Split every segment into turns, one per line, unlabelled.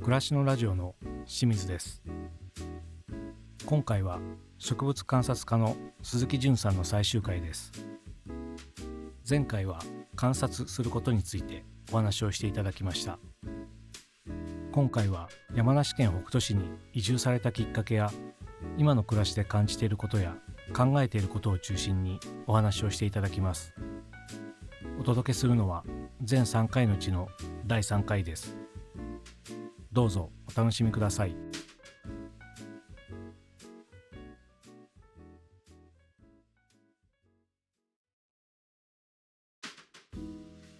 暮らしのラジオの清水です。今回は植物観察家の鈴木淳さんの最終回です。前回は観察することについてお話をしていただきました。今回は山梨県北杜市に移住されたきっかけや今の暮らしで感じていることや考えていることを中心にお話をしていただきます。お届けするのは全3回のうちの第3回です。どうぞお楽しみください。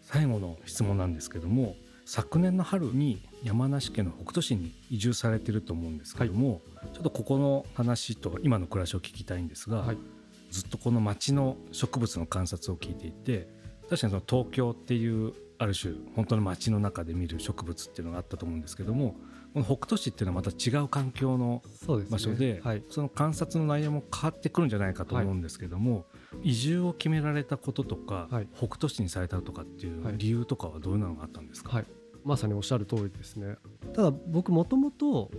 最後の質問なんですけども昨年の春に山梨県の北杜市に移住されてると思うんですけども、はい、ちょっとここの話と今の暮らしを聞きたいんですが、はい、ずっとこの町の植物の観察を聞いていて確かにその東京っていうある種本当の街の中で見る植物っていうのがあったと思うんですけどもこの北斗市っていうのはまた違う環境の場所で、ねはい、その観察の内容も変わってくるんじゃないかと思うんですけども、はい、移住を決められたこととか、はい、北斗市にされたとかっていう理由とかはどういうのがあったんですか、
まさにおっしゃる通りですね。ただ僕もともと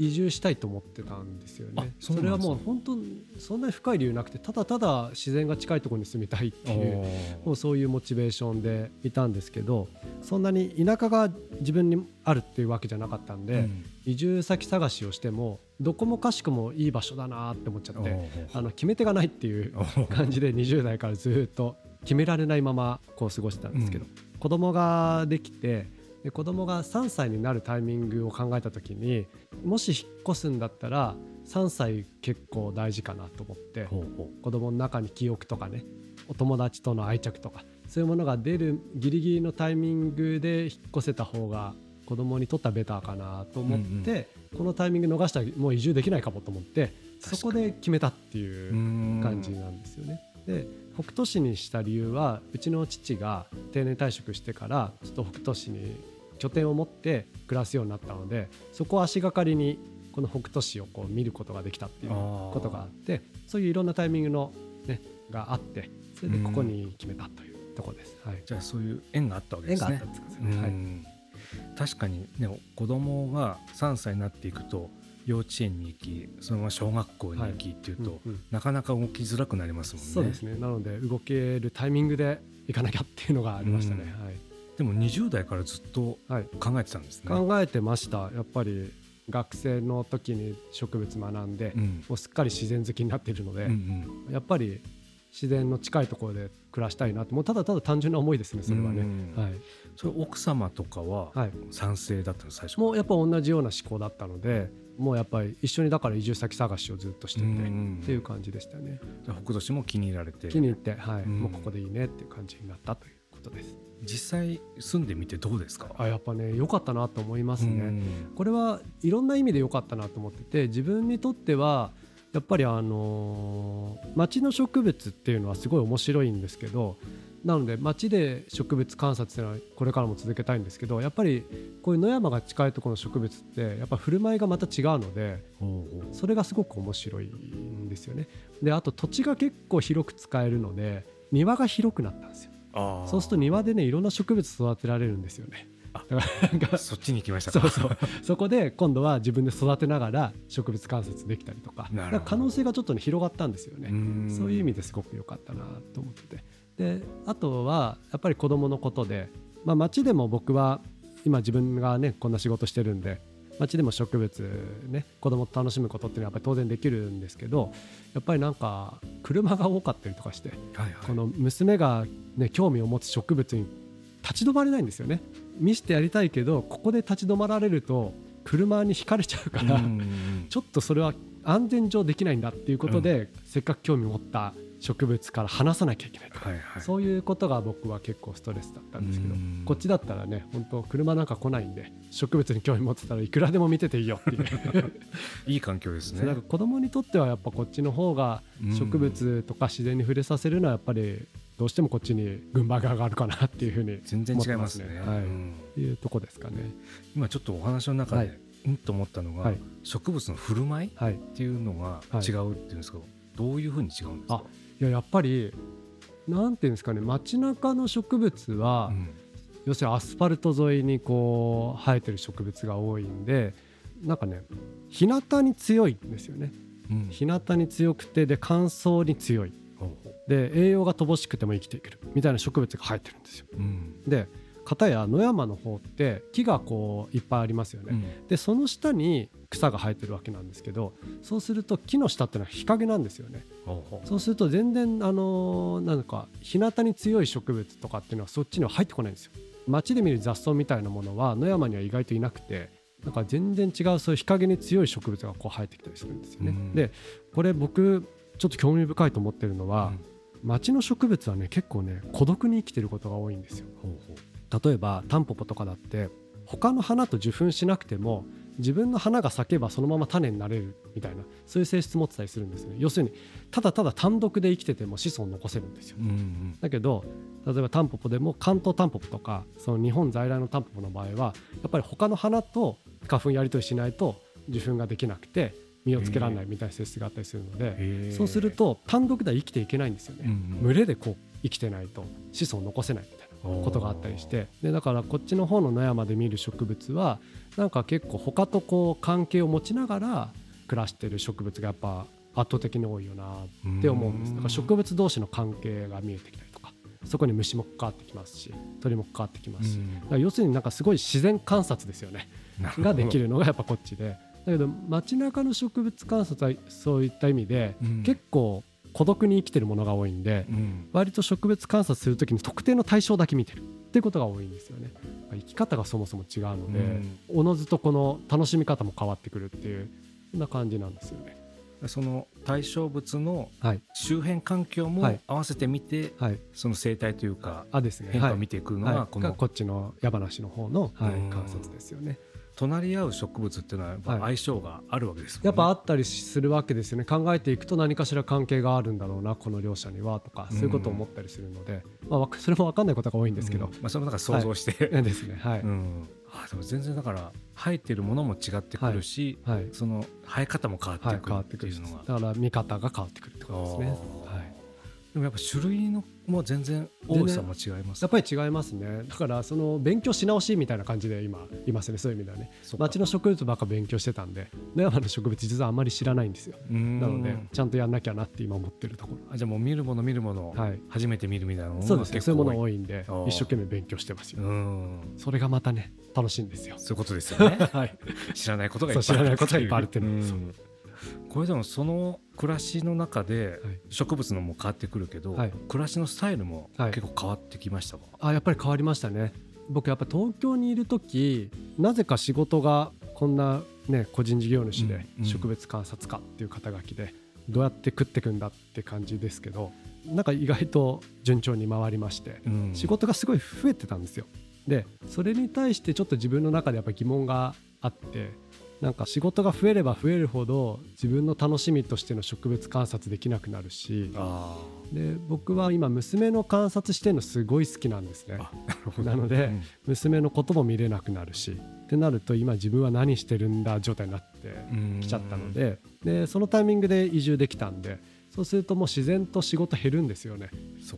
移住したいと思ってたんですよね。それはもう本当そんなに深い理由なくてただただ自然が近いところに住みたいっていうもうそういうモチベーションでいたんですけどそんなに田舎が自分にあるっていうわけじゃなかったんで、うん、移住先探しをしてもどこもかしくもいい場所だなって思っちゃってあの決め手がないっていう感じで20代からずっと決められないままこう過ごしてたんですけど、うん、子供ができてで子供が3歳になるタイミングを考えた時にもし引っ越すんだったら3歳結構大事かなと思って子供の中に記憶とかねお友達との愛着とかそういうものが出るギリギリのタイミングで引っ越せた方が子供にとってはベターかなと思って、うんうん、このタイミング逃したらもう移住できないかもと思ってそこで決めたっていう感じなんですよね。で北斗市にした理由はうちの父が定年退職してからちょっと北斗市に拠点を持って暮らすようになったのでそこを足がかりにこの北斗市をこう見ることができたっていうことがあってそういういろんなタイミングの、ね、があってそれでここに決めたというところです、
はい、じゃあそういう縁があったわけですね。縁があったんですね、はい、確かにね子供が3歳になっていくと幼稚園に行きそのまま小学校に行きっていうと、はい。うんうん、なかなか動きづらくなりますもんね。
そうですね。なので動けるタイミングで行かなきゃっていうのがありましたね。はい、
でも20代からずっと考えてたんですね。
考えてました。やっぱり学生の時に植物学んで、うん、もうすっかり自然好きになっているので、うんうん、やっぱり自然の近いところで暮らしたいなってもうただただ単純な思いですねそれはね。はい、
それ奥様とかは賛成だったの最初。
もうやっぱ同じような思考だったのでもうやっぱり一緒にだから移住先探しをずっとしててっていう感じでしたね。
じゃ北斗市も気に入られて。
気に入ってはい、もうここでいいねっていう感じになったということです。
実際住んでみてどうですか？
あやっぱね良かったなと思いますね。これはいろんな意味で良かったなと思ってて自分にとってはやっぱりあのー、町の植物っていうのはすごい面白いんですけどなので町で植物観察っていうのはこれからも続けたいんですけどやっぱりこういう野山が近いところの植物ってやっぱ振る舞いがまた違うのでそれがすごく面白いんですよね。であと土地が結構広く使えるので庭が広くなったんですよ。そうすると庭でねいろんな植物育てられるんですよね。
だからそっちに行きました
そうそう。そこで今度は自分で育てながら植物観察できたりとか。可能性がちょっと、ね、広がったんですよね。そういう意味ですごく良かったなと思ってて。であとはやっぱり子どものことで、まあ、町でも僕は今自分がねこんな仕事してるんで街でも植物ね子供と楽しむことっていうのはやっぱり当然できるんですけどやっぱりなんか車が多かったりとかして、はいはい、この娘がね興味を持つ植物に立ち止まれないんですよね。見せてやりたいけどここで立ち止まられると車にひかれちゃうからちょっとそれは安全上できないんだっていうことで、うん、せっかく興味を持った植物から離さなきゃいけないとか、はいはい、そういうことが僕は結構ストレスだったんですけどこっちだったらね本当車なんか来ないんで植物に興味持ってたらいくらでも見てていいよっていう。
いい環境ですね。
なんか子供にとってはやっぱこっちの方が植物とか自然に触れさせるのはやっぱりどうしてもこっちに軍配が上がるかなっていうふうに、
全然違いますね。はい、う
ん、いうとこですかね。
今ちょっとお話の中で、はい、うんと思ったのが、はい、植物の振る舞いっていうのが違うっていうんですか、どういうふうに違うんですか？
いややっぱりなんていうんですかね街中の植物は、要するにアスファルト沿いにこう生えてる植物が多いんでなんかね日向に強いんですよね、うん、日向に強くてで乾燥に強い。で栄養が乏しくても生きていけるみたいな植物が生えてるんですよ、うん、で片や野山の方って木がこういっぱいありますよね、うん、でその下に草が生えてるわけなんですけどそうすると木の下っていうのは日陰なんですよね。そうすると全然あのなんか日向に強い植物とかっていうのはそっちには入ってこないんですよ。街で見る雑草みたいなものは野山には意外といなくてなんか全然違うそういう日陰に強い植物がこう生えてきたりするんですよね、うん、でこれ僕ちょっと興味深いと思ってるのは、うん、街の植物はね結構ね孤独に生きてることが多いんですよ。例えばタンポポとかだって他の花と受粉しなくても自分の花が咲けばそのまま種になれるみたいなそういう性質持ってたりするんですね。要するにただただ単独で生きてても子孫を残せるんですよ、うんうん、だけど例えばタンポポでも関東タンポポとかその日本在来のタンポポの場合はやっぱり他の花と花粉やり取りしないと受粉ができなくて実をつけられないみたいな性質があったりするのでそうすると単独では生きていけないんですよね、うんうん、群れでこう生きてないと子孫を残せないみたいなことがあったりして。でだからこっちの方の野山で見る植物はなんか結構他とこう関係を持ちながら暮らしてる植物がやっぱ圧倒的に多いよなって思うんです。だから植物同士の関係が見えてきたりとかそこに虫も関わってきますし鳥も関わってきますし。要するになんかすごい自然観察ですよね。ができるのがやっぱこっちで。だけど街中の植物観察はそういった意味で結構孤独に生きてるものが多いんで、うん、割と植物観察する時に特定の対象だけ見てるっていうことが多いんですよね。生き方がそもそも違うので、おのずとこの楽しみ方も変わってくるっていうそんな感じなんですよね。
その対象物の周辺環境も合わせてみて、はい、その生態というか変化を見ていくのがこの、
こっちの山梨の方の、はい、観察ですよね。
隣り合う植物っていうのはやっぱ相性があるわけです、
ねはい、やっぱあったりするわけですよね。考えていくと何かしら関係があるんだろうなこの両者にはとかそういうことを思ったりするので、まあ、それも分かんないことが多いんですけど、うん、
まあ、それもなんか想像して、
はい、ですね。はい、うん。
あでも全然だから生えてるものも違ってくるし、はい。はい、その生え方も変わってくるっていうのが、
だから見方が変わってくるってことですね。はい
でもやっぱ種類のも全然多さも違います、
ね、やっぱり違いますね。だからその勉強し直しみたいな感じで今いますね。そういう意味ではね町の植物ばっか勉強してたんで野山の植物実はあんまり知らないんですよ。なのでちゃんとやんなきゃなって今思ってるところ。
あじゃあもう見るもの見るもの、はい、初めて見るみたいなもの
そうですね。そういうもの多いんで一生懸命勉強してますよ。それがまたね楽しいんですよ。
そういうことですよね、はい、知らないことがいっぱい
ある知らないことがいっぱいあるっていうの
これでもその暮らしの中で植物のも変わってくるけど、はい、暮らしのスタイルも結構変わってきましたか、
あやっぱり変わりましたね。僕やっぱ東京にいる時なぜか仕事がこんなね個人事業主で植物観察家っていう肩書きでどうやって食ってくんだって感じですけどなんか意外と順調に回りまして、仕事がすごい増えてたんですよ。でそれに対してちょっと自分の中でやっぱ疑問があってなんか仕事が増えれば増えるほど自分の楽しみとしての植物観察できなくなるしで僕は今娘の観察してるのすごい好きなんですね。なので、うん、娘のことも見れなくなるしってなると今自分は何してるんだ状態になってきちゃったのででそのタイミングで移住できたんでそうするともう自然と仕事減るんですよね。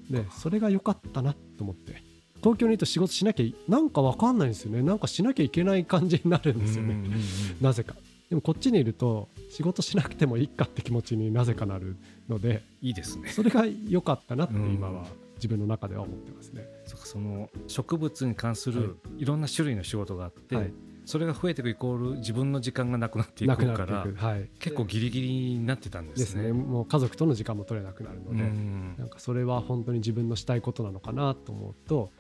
でそれが良かったなと思って。東京にいると仕事しなきゃなんか分かんないんですよね。なんかしなきゃいけない感じになるんですよね、なぜか。でもこっちにいると仕事しなくてもいいかって気持ちになぜかなるので
いいですね。
それが良かったなって今は自分の中では思ってますね。
そその植物に関するい。ろんな種類の仕事があって、はい、それが増えていくイコール自分の時間がなくなっていくから、はい、結構ギリギリになってたんですね。
ですね。もう家族との時間も取れなくなるので、ん。なんかそれは本当に自分のしたいことなのかなと思うと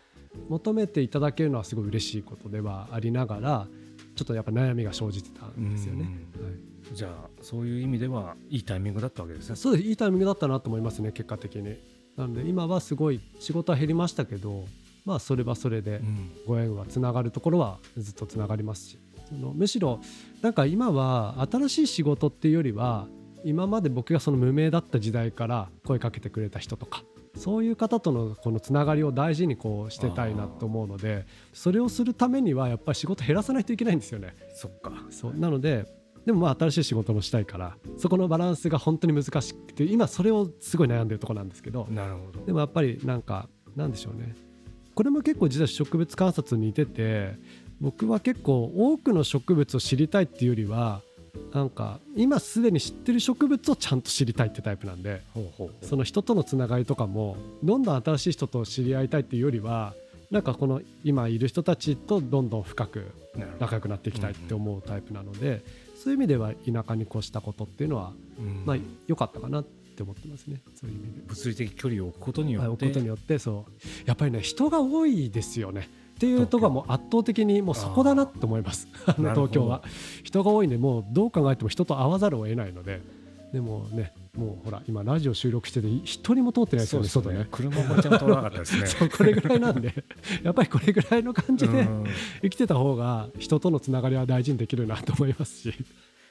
求めていただけるのはすごい嬉しいことではありながらちょっとやっぱ悩みが生じてたんですよね。はい、
じゃあそういう意味ではいいタイミングだったわけですね。
そうですいいタイミングだったなと思いますね結果的に。なので今はすごい仕事は減りましたけどまあそれはそれでご縁はつながるところはずっとつながりますしそのむしろなんか今は新しい仕事っていうよりは今まで僕がその無名だった時代から声かけてくれた人とかそういう方とのこのつながりを大事にこうしてたいなと思うのでそれをするためにはやっぱり仕事減らさないといけないんですよね。
そっか。
そう。なのででもまあ新しい仕事もしたいからそこのバランスが本当に難しくて今それをすごい悩んでるとこなんですけど
なるほど。
でもやっぱりなんかなんでしょうね。これも結構実は植物観察に似てて僕は結構多くの植物を知りたいっていうよりはなんか今すでに知ってる植物をちゃんと知りたいってタイプなんでその人とのつながりとかもどんどん新しい人と知り合いたいっていうよりはなんかこの今いる人たちとどんどん深く仲良くなっていきたいって思うタイプなのでそういう意味では田舎に越したことっていうのはまあ良かったかなって思ってますね。そういう意味で。
物理的距離を置くことによって、
置くことによってそう。やっぱりね人が多いですよねっていうところはもう圧倒的にもうそこだなって思います。東京は。人が多いんでもうどう考えても人と会わざるを得ないので。でもねもうほら今ラジオ収録してて一人も通ってないですよね外ね。
車もちゃんと通らなかったですね。
そうこれぐらいなんで。やっぱりこれぐらいの感じで生きてた方が人とのつながりは大事にできるなと思いますし。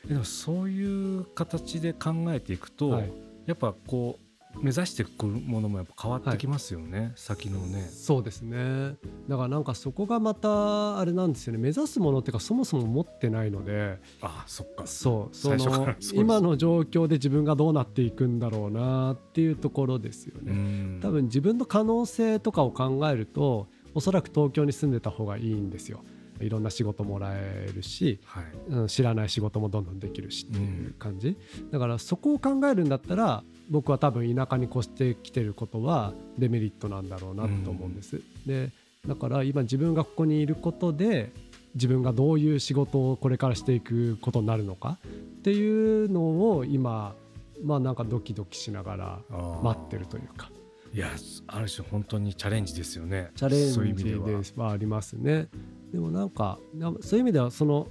でもそういう形で考えていくと、はい、やっぱこう目指していくものもやっぱ変わってきますよね、はい、先のね。
そうですね。だからなんかそこがまたあれなんですよね。目指すものっていうかそもそも持ってないので。
あそっか。
そう。その今の状況で自分がどうなっていくんだろうなっていうところですよね。多分自分の可能性とかを考えるとおそらく東京に住んでた方がいいんですよいろんな仕事もらえるし、はい、知らない仕事もどんどんできるしっていう感じ、うん、だからそこを考えるんだったら僕は多分田舎に越してきてることはデメリットなんだろうなと思うんです。うん、でだから今自分がここにいることで自分がどういう仕事をこれからしていくことになるのかっていうのを今まあなんかドキドキしながら待ってるというか。
いやある種本当にチャレンジですよね。
チャレンジではありますね。でもなんかそういう意味ではその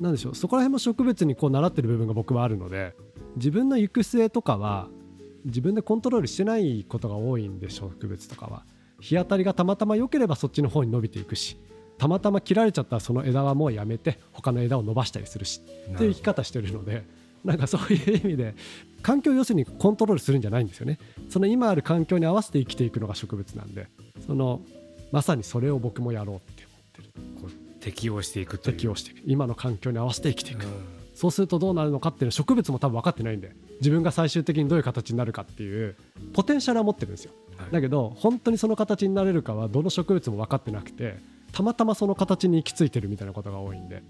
なんでしょうそこら辺も植物にこう習ってる部分が僕はあるので自分の行く末とかは自分でコントロールしてないことが多いんで植物とかは。日当たりがたまたま良ければそっちの方に伸びていくしたまたま切られちゃったらその枝はもうやめて他の枝を伸ばしたりするしっていう生き方してるのでなんかそういう意味で環境を要するにコントロールするんじゃないんですよね。その今ある環境に合わせて生きていくのが植物なんでそのまさにそれを僕もやろう
適応していく
適応していく。今の環境に合わせて生きていく、そうするとどうなるのかっていうのは植物も多分分かってないんで自分が最終的にどういう形になるかっていうポテンシャルは持ってるんですよ、はい、だけど本当にその形になれるかはどの植物も分かってなくてたまたまその形に行き着いてるみたいなことが多いんで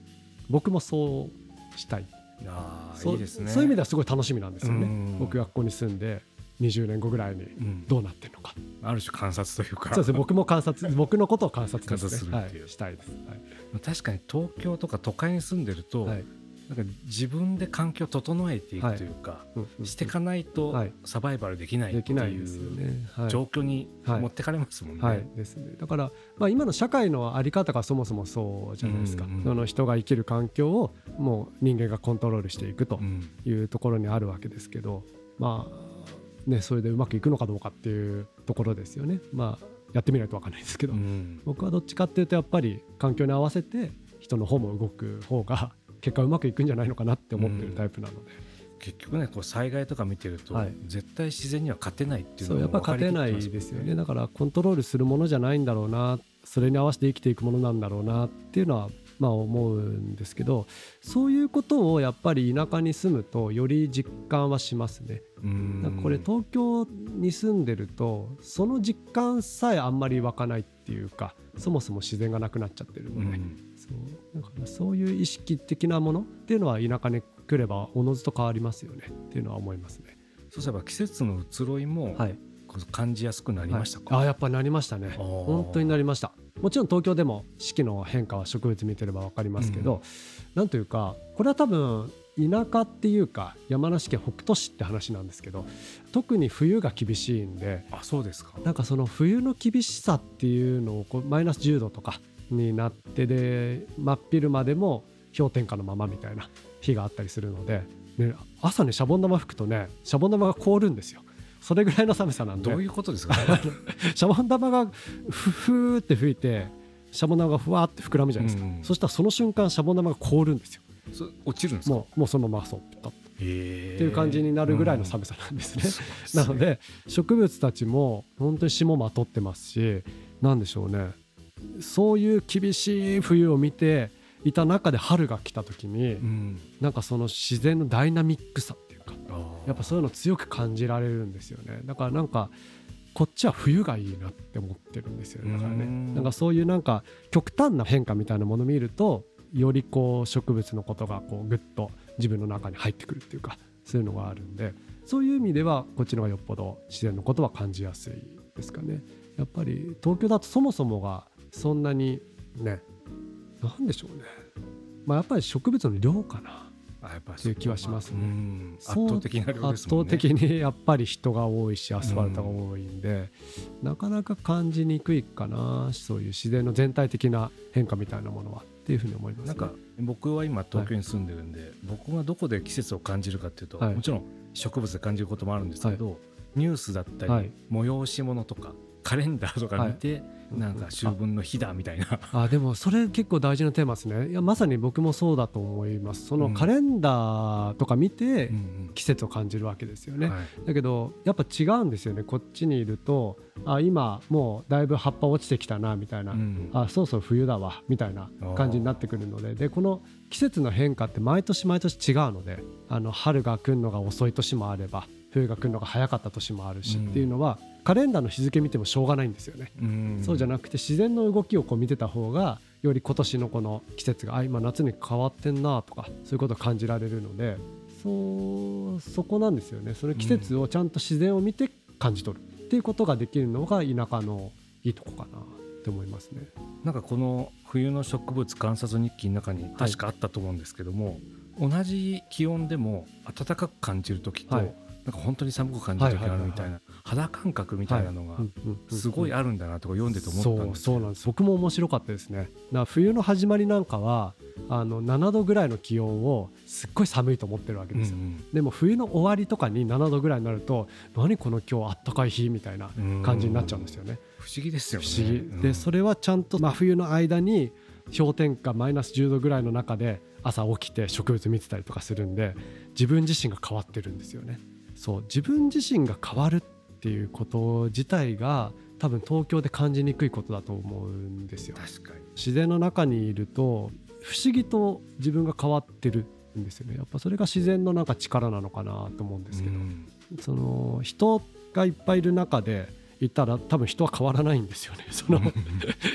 僕もそうしたい。
あいいですね。
そういう意味ではすごい楽しみなんですよね。僕がここに住んで20年後ぐらいにどうなってるのか、
うん、ある種観察というか。
そうですね。僕も観察 僕のことを観察、ね、するっていう、はい、したいです、はい、
確かに東京とか都会に住んでると、はい、なんか自分で環境を整えていくというか、していかないとサバイバルできないっていう状況に持ってかれますもんね。はい。
ですね。だから、まあ、今の社会の在り方がそもそもそうじゃないですか、うんうん、その人が生きる環境をもう人間がコントロールしていくというところにあるわけですけど、まあね、それでうまくいくのかどうかっていうところですよね。まあやってみないと分かんないですけど、うん、僕はどっちかっていうとやっぱり環境に合わせて人の方も動く方が結果うまくいくんじゃないのかなって思ってるタイプなので。
結局ねこう災害とか見てると、はい、絶対自然には勝てないっていう
のが、ね、やっぱ勝てないですよね。だからコントロールするものじゃないんだろうなそれに合わせて生きていくものなんだろうなっていうのはまあ思うんですけどそういうことをやっぱり田舎に住むとより実感はしますね。これ東京に住んでるとその実感さえあんまり湧かないっていうかそもそも自然がなくなっちゃってるので、そう。だからそういう意識的なものっていうのは田舎に来ればおのずと変わりますよね。っていうのは思いますね。
そうすれば季節の移ろいも、はい、感じやすくなりましたか、
はい、あやっぱなりましたね。本当になりましたもちろん東京でも四季の変化は植物見てれば分かりますけど、うん、なんというかこれは多分田舎っていうか山梨県北杜市って話なんですけど特に冬が厳しいんで
あそうですか
なんかその冬の厳しさっていうのをこうマイナス10度とかになってで真っ昼間でも氷点下のままみたいな日があったりするので、ね、朝ねシャボン玉吹くとねシャボン玉が凍るんですよ。それぐらいの寒さなんで。
どういうことですか
シャボン玉がふふーって吹いてシャボン玉がふわって膨らむじゃないですか、うんうん、そしたらその瞬間シャボン玉が凍るんですよ。
落ちるんです
もうもうそのままそうピタッと。っていう感じになるぐらいの寒さなんですね、うん、なので植物たちも本当に霜まとってますし何でしょうね。そういう厳しい冬を見ていた中で春が来た時に、うん、なんかその自然のダイナミックさやっぱそういうの強く感じられるんですよね。だからなんかこっちは冬がいいなって思ってるんですよね。だからね。なんかそういうなんか極端な変化みたいなものを見るとよりこう植物のことがこうぐっと自分の中に入ってくるっていうかそういうのがあるんでそういう意味ではこっちの方がよっぽど自然のことは感じやすいですかね。やっぱり東京だとそもそもがそんなにねなんでしょうね、まあ、やっぱり植物の量かなっていう気はしますね。
圧倒的なね。
圧倒的にやっぱり人が多いしアスファルトが多いんで、なかなか感じにくいかなそういう自然の全体的な変化みたいなものはっていうふうに思います、
ね、なんか僕は今東京に住んでるんで、はい、僕がどこで季節を感じるかっていうと、はい、もちろん植物で感じることもあるんですけど、はい、ニュースだったり、催し物とかカレンダーとか見て、なんか秋分の日だみたいな。
あでもそれ結構大事なテーマですね。いやまさに僕もそうだと思います。そのカレンダーとか見て季節を感じるわけですよね、だけどやっぱ違うんですよね。こっちにいるとあ今もうだいぶ葉っぱ落ちてきたなみたいな、うん、あそろそろ冬だわみたいな感じになってくるので。でこの季節の変化って毎年毎年違うのであの春が来るのが遅い年もあれば冬が来るのが早かった年もあるし、っていうのはカレンダーの日付見てもしょうがないんですよね、そうじゃなくて自然の動きをこう見てた方がより今年のこの季節があ今夏に変わってんなとかそういうことを感じられるのでそうそこなんですよね。その季節をちゃんと自然を見て感じ取る。っていうことができるのが田舎のいいとこかなって思いますね。
なんかこの冬の植物観察日記の中に確かあったと思うんですけども、はい、同じ気温でも暖かく感じる時と、はい、なんか本当に寒く感じる時あるみたいな肌感覚みたいなのがすごいあるんだなとか読んでて思ったんです
そうなんです。僕も面白かったですね。冬の始まりなんかはあの7度ぐらいの気温をすっごい寒いと思ってるわけですよ、うんうん、でも冬の終わりとかに7度ぐらいになると何この今日あったかい日みたいな感じになっちゃうんですよね。
不思議ですよね。
不思議、でそれはちゃんと真冬の間に氷点下マイナス10度ぐらいの中で朝起きて植物見てたりとかするんで自分自身が変わってるんですよね。そう自分自身が変わるっていうこと自体が多分東京で感じにくいことだと思うんですよ。自然の中にいると不思議と自分が変わってるんですよね。やっぱそれが自然のなんか力なのかなと思うんですけど、その人がいっぱいいる中でいたら多分人は変わらないんですよね。その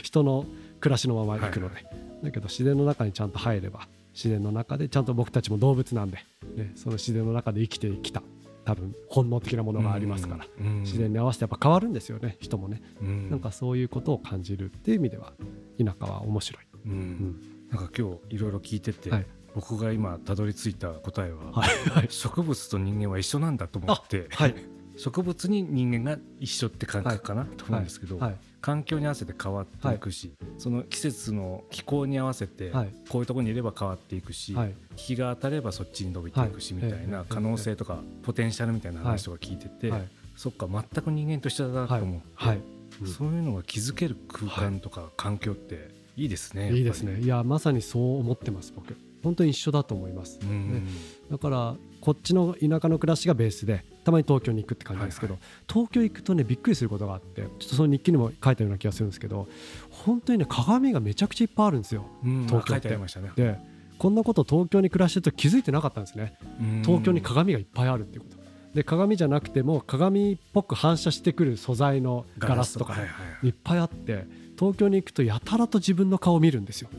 人の暮らしのまま行くので、はいはい、だけど自然の中にちゃんと入れば自然の中でちゃんと僕たちも動物なんで、ね、その自然の中で生きてきた多分本能的なものがありますから、うん、自然に合わせてやっぱ変わるんですよね。人もね、うん、なんかそういうことを感じるっていう意味では田舎は面白い、うん、
なんか今日いろいろ聞いてて、はい、僕が今たどり着いた答えは、はい。はい、植物と人間は一緒なんだと思って、はい、植物に人間が一緒って感覚かな、と思うんですけど、環境に合わせて変わっていくし、その季節の気候に合わせてこういうところにいれば変わっていくし、日が当たればそっちに伸びていくしみたいな可能性とかポテンシャルみたいな話とか聞いてて、そっか全く人間と一緒だなと思って、そういうのが気づける空間とか環境っていいですね。
いいですね。いやまさにそう思ってます僕。本当に一緒だと思います。ね、だからこっちの田舎の暮らしがベースでたまに東京に行くって感じですけど、はいはい、東京行くとねびっくりすることがあってちょっとその日記にも書いたような気がするんですけど本当にね鏡がめちゃくちゃいっぱいあるんですよ、東京って。ね、でこんなこと東京に暮らしてると気づいてなかったんですね。東京に鏡がいっぱいあるっていうこと。で鏡じゃなくても鏡っぽく反射してくる素材のガラスとかいっぱいあって東京に行くとやたらと自分の顔を見るんですよ。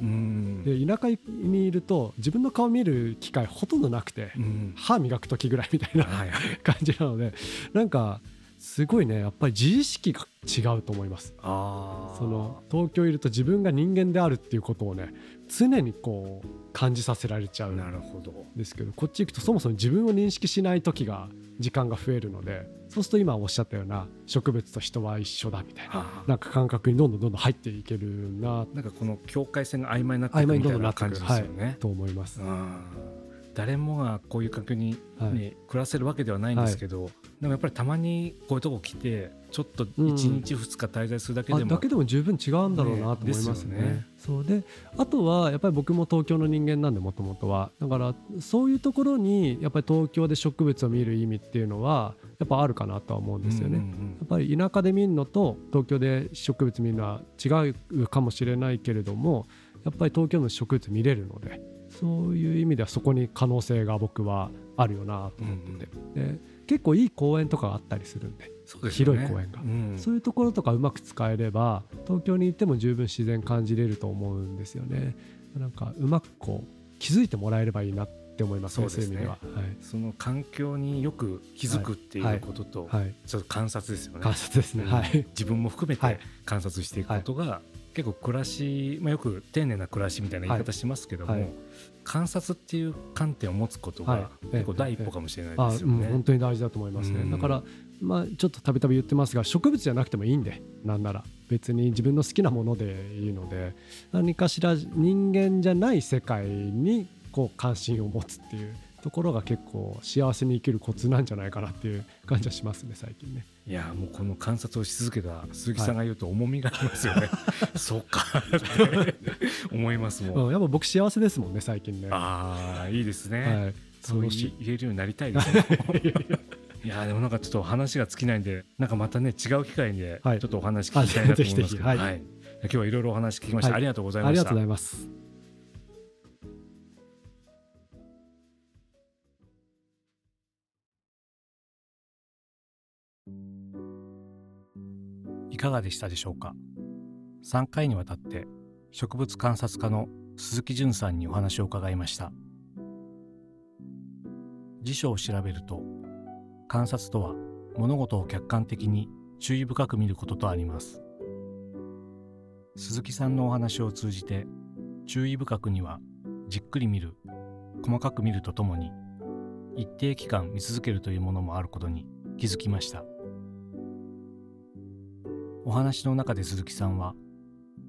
で田舎にいると自分の顔を見る機会ほとんどなくて、歯磨く時ぐらいみたいな、感じなのでなんかすごいねやっぱり自意識が違うと思います。その東京いると自分が人間であるっていうことをね常にこう感じさせられちゃうんですけどこっち行くとそもそも自分を認識しない時が時間が増えるのでそうすると今おっしゃったような植物と人は一緒だみたいななんか感覚にどんどんどんどん入っていけるな。
なんかこの境界線が曖昧になっていくみたいな感じですよね。はい、
と思います。
誰もがこういう環境に、ね、はい、暮らせるわけではないんですけど、はい、でもやっぱりたまにこういうとこ来てちょっと1日2日滞在するだけでも、
だけでも十分違うんだろうなと思いますね。ねそうであとはやっぱり僕も東京の人間なんでもともとは。だからそういうところにやっぱり東京で植物を見る意味っていうのはやっぱあるかなとは思うんですよね。やっぱり田舎で見るのと東京で植物見るのは違うかもしれないけれどもやっぱり東京の植物見れるのでそういう意味ではそこに可能性が僕はあるよなと思って。て、うんうん、で結構いい公園とかあったりするんで。ね、広い公園が、うん、そういうところとかうまく使えれば東京に行っても十分自然感じれると思うんですよね。なんかうまくこう気づいてもらえればいいなって思いますねそういう意味では、はい、
その環境によく気づくっていうことと、はい。はい、ちょっと観察ですよね。
観察ですね、はい、
自分も含めて観察していくことが、結構暮らし、まあ、よく丁寧な暮らしみたいな言い方しますけども、はいはい、観察っていう観点を持つことが結構第一歩かもしれないですよね。
本当に大事だと思いますね。だからまあ、ちょっとたびたび言ってますが植物じゃなくてもいいんでなんなら別に自分の好きなものでいいので何かしら人間じゃない世界にこう関心を持つっていうところが結構幸せに生きるコツなんじゃないかなっていう感じはしますね最近ね。
いやもうこの観察をし続けた鈴木さんが言うと重みがありますよね。はい、そうかって思いますもん、
うん。やっぱ僕幸せですもんね最近ね。
ああいいですね。はい、そう言えるようになりたいですね。いやでもなんかちょっと話が尽きないんでなんかまたね違う機会でちょっとお話聞きたいなと思いますけど、はい、はい、今日はいろいろお話聞きました、ありがとうございました。
ありがとうございます。
かがでしたでしょうか？3回にわたって植物観察家の鈴木淳さんにお話を伺いました。辞書を調べると観察とは物事を客観的に注意深く見ることとあります。鈴木さんのお話を通じて注意深くにはじっくり見る細かく見るとともに一定期間見続けるというものもあることに気づきました。お話の中で鈴木さんは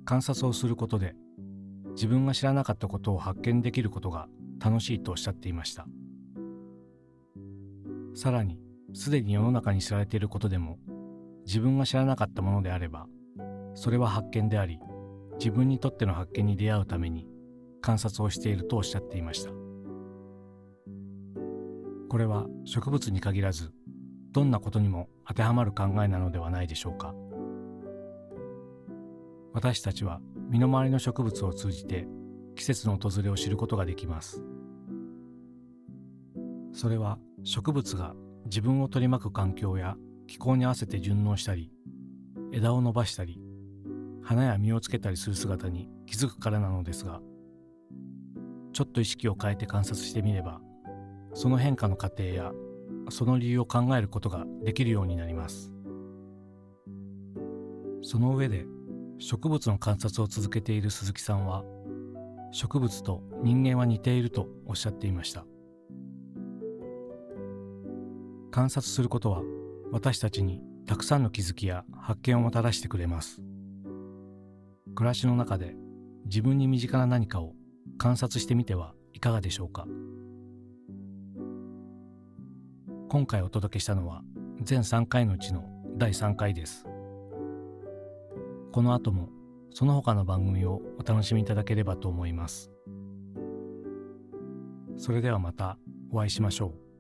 観察をすることで自分が知らなかったことを発見できることが楽しいとおっしゃっていましたさらにすでに世の中に知られていることでも自分が知らなかったものであればそれは発見であり自分にとっての発見に出会うために観察をしているとおっしゃっていましたこれは植物に限らずどんなことにも当てはまる考えなのではないでしょうか。私たちは身の回りの植物を通じて季節の訪れを知ることができます。それは植物が自分を取り巻く環境や気候に合わせて順応したり枝を伸ばしたり花や実をつけたりする姿に気づくからなのですがちょっと意識を変えて観察してみればその変化の過程やその理由を考えることができるようになります。その上で植物の観察を続けている鈴木さんは植物と人間は似ているとおっしゃっていました。観察することは私たちにたくさんの気づきや発見をもたらしてくれます。暮らしの中で自分に身近な何かを観察してみてはいかがでしょうか。今回お届けしたのは全3回のうちの第3回です。この後もその他の番組をお楽しみいただければと思います。それではまたお会いしましょう。